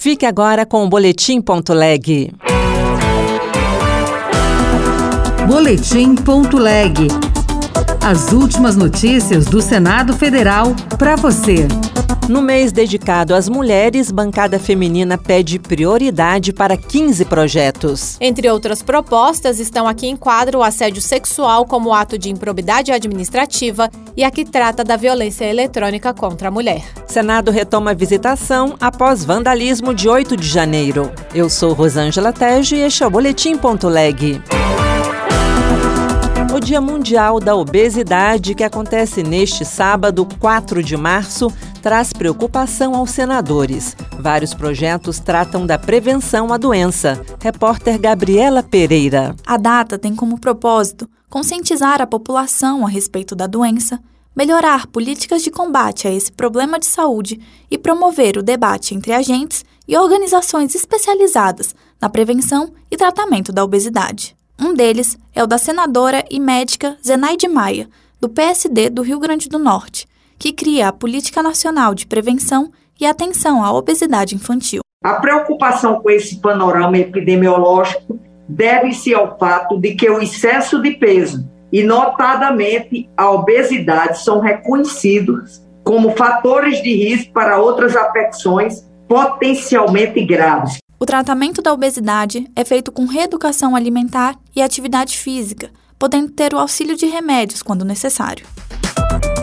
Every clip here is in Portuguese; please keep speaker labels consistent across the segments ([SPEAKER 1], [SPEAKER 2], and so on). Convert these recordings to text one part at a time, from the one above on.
[SPEAKER 1] Fique agora com o Boletim.leg.
[SPEAKER 2] Boletim.leg. As últimas notícias do Senado Federal para você.
[SPEAKER 1] No mês dedicado às mulheres, Bancada Feminina pede prioridade para 15 projetos.
[SPEAKER 3] Entre outras propostas, estão aqui em quadro o assédio sexual como ato de improbidade administrativa e a que trata da violência eletrônica contra a mulher.
[SPEAKER 1] Senado retoma a visitação após vandalismo de 8 de janeiro. Eu sou Rosângela Tejo e este é o Boletim.leg. O Dia Mundial da Obesidade, que acontece neste sábado, 4 de março, traz preocupação aos senadores. Vários projetos tratam da prevenção à doença. Repórter Gabriela Pereira.
[SPEAKER 4] A data tem como propósito conscientizar a população a respeito da doença, melhorar políticas de combate a esse problema de saúde e promover o debate entre agentes e organizações especializadas na prevenção e tratamento da obesidade. Um deles é o da senadora e médica Zenaide Maia, do PSD do Rio Grande do Norte, que cria a Política Nacional de Prevenção e Atenção à Obesidade Infantil.
[SPEAKER 5] A preocupação com esse panorama epidemiológico deve-se ao fato de que o excesso de peso e, notadamente, a obesidade são reconhecidos como fatores de risco para outras afecções potencialmente graves.
[SPEAKER 4] O tratamento da obesidade é feito com reeducação alimentar e atividade física, podendo ter o auxílio de remédios quando necessário.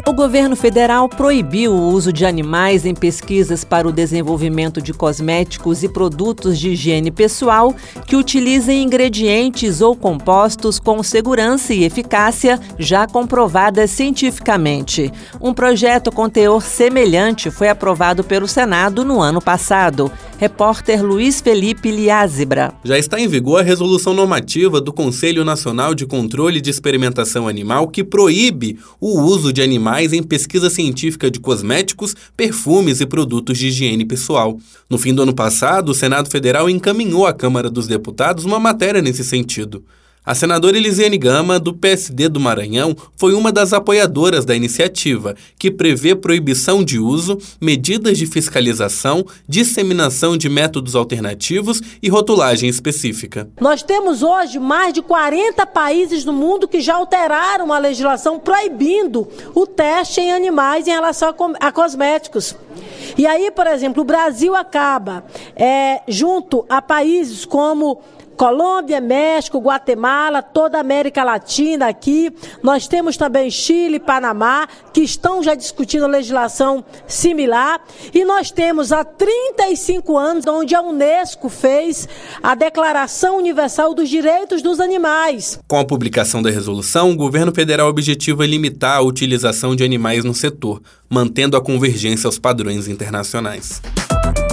[SPEAKER 1] O governo federal proibiu o uso de animais em pesquisas para o desenvolvimento de cosméticos e produtos de higiene pessoal que utilizem ingredientes ou compostos com segurança e eficácia já comprovadas cientificamente. Um projeto com teor semelhante foi aprovado pelo Senado no ano passado. Repórter Luiz Felipe Liázebra.
[SPEAKER 6] Já está em vigor a resolução normativa do Conselho Nacional de Controle de Experimentação Animal que proíbe o uso de animais em pesquisa científica de cosméticos, perfumes e produtos de higiene pessoal. No fim do ano passado, o Senado Federal encaminhou à Câmara dos Deputados uma matéria nesse sentido. A senadora Elisiane Gama, do PSD do Maranhão, foi uma das apoiadoras da iniciativa, que prevê proibição de uso, medidas de fiscalização, disseminação de métodos alternativos e rotulagem específica.
[SPEAKER 7] Nós temos hoje mais de 40 países no mundo que já alteraram a legislação proibindo o teste em animais em relação a cosméticos. E aí, por exemplo, o Brasil acaba, é, junto a países como Colômbia, México, Guatemala, toda a América Latina aqui. Nós temos também Chile, Panamá, que estão já discutindo legislação similar. E nós temos há 35 anos, onde a Unesco fez a Declaração Universal dos Direitos dos Animais.
[SPEAKER 6] Com a publicação da resolução, o governo federal objetiva limitar a utilização de animais no setor, mantendo a convergência aos padrões internacionais.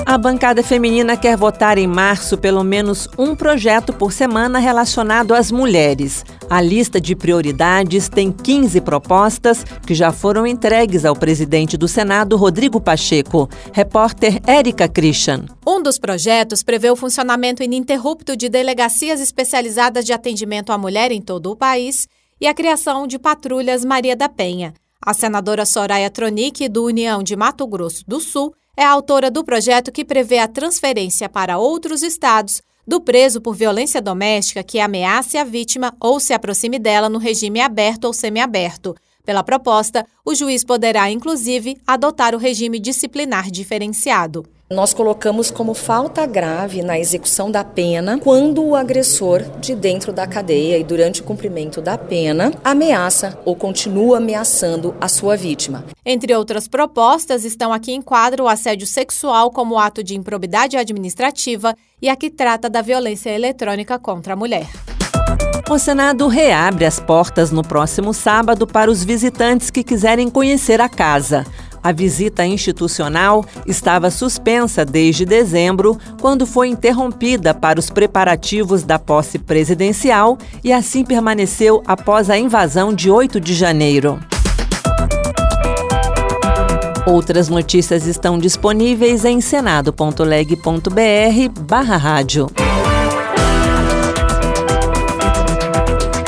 [SPEAKER 1] A bancada feminina quer votar em março pelo menos um projeto por semana relacionado às mulheres. A lista de prioridades tem 15 propostas que já foram entregues ao presidente do Senado, Rodrigo Pacheco. Repórter Érica Christian.
[SPEAKER 3] Um dos projetos prevê o funcionamento ininterrupto de delegacias especializadas de atendimento à mulher em todo o país e a criação de patrulhas Maria da Penha. A senadora Soraya Tronic, do União de Mato Grosso do Sul, é a autora do projeto que prevê a transferência para outros estados do preso por violência doméstica que ameace a vítima ou se aproxime dela no regime aberto ou semiaberto. Pela proposta, o juiz poderá, inclusive, adotar o regime disciplinar diferenciado.
[SPEAKER 8] Nós colocamos como falta grave na execução da pena quando o agressor, de dentro da cadeia e durante o cumprimento da pena, ameaça ou continua ameaçando a sua vítima.
[SPEAKER 3] Entre outras propostas, estão aqui em quadro o assédio sexual como ato de improbidade administrativa e a que trata da violência eletrônica contra a mulher.
[SPEAKER 1] O Senado reabre as portas no próximo sábado para os visitantes que quiserem conhecer a casa. A visita institucional estava suspensa desde dezembro, quando foi interrompida para os preparativos da posse presidencial e assim permaneceu após a invasão de 8 de janeiro. Outras notícias estão disponíveis em senado.leg.br/barra rádio.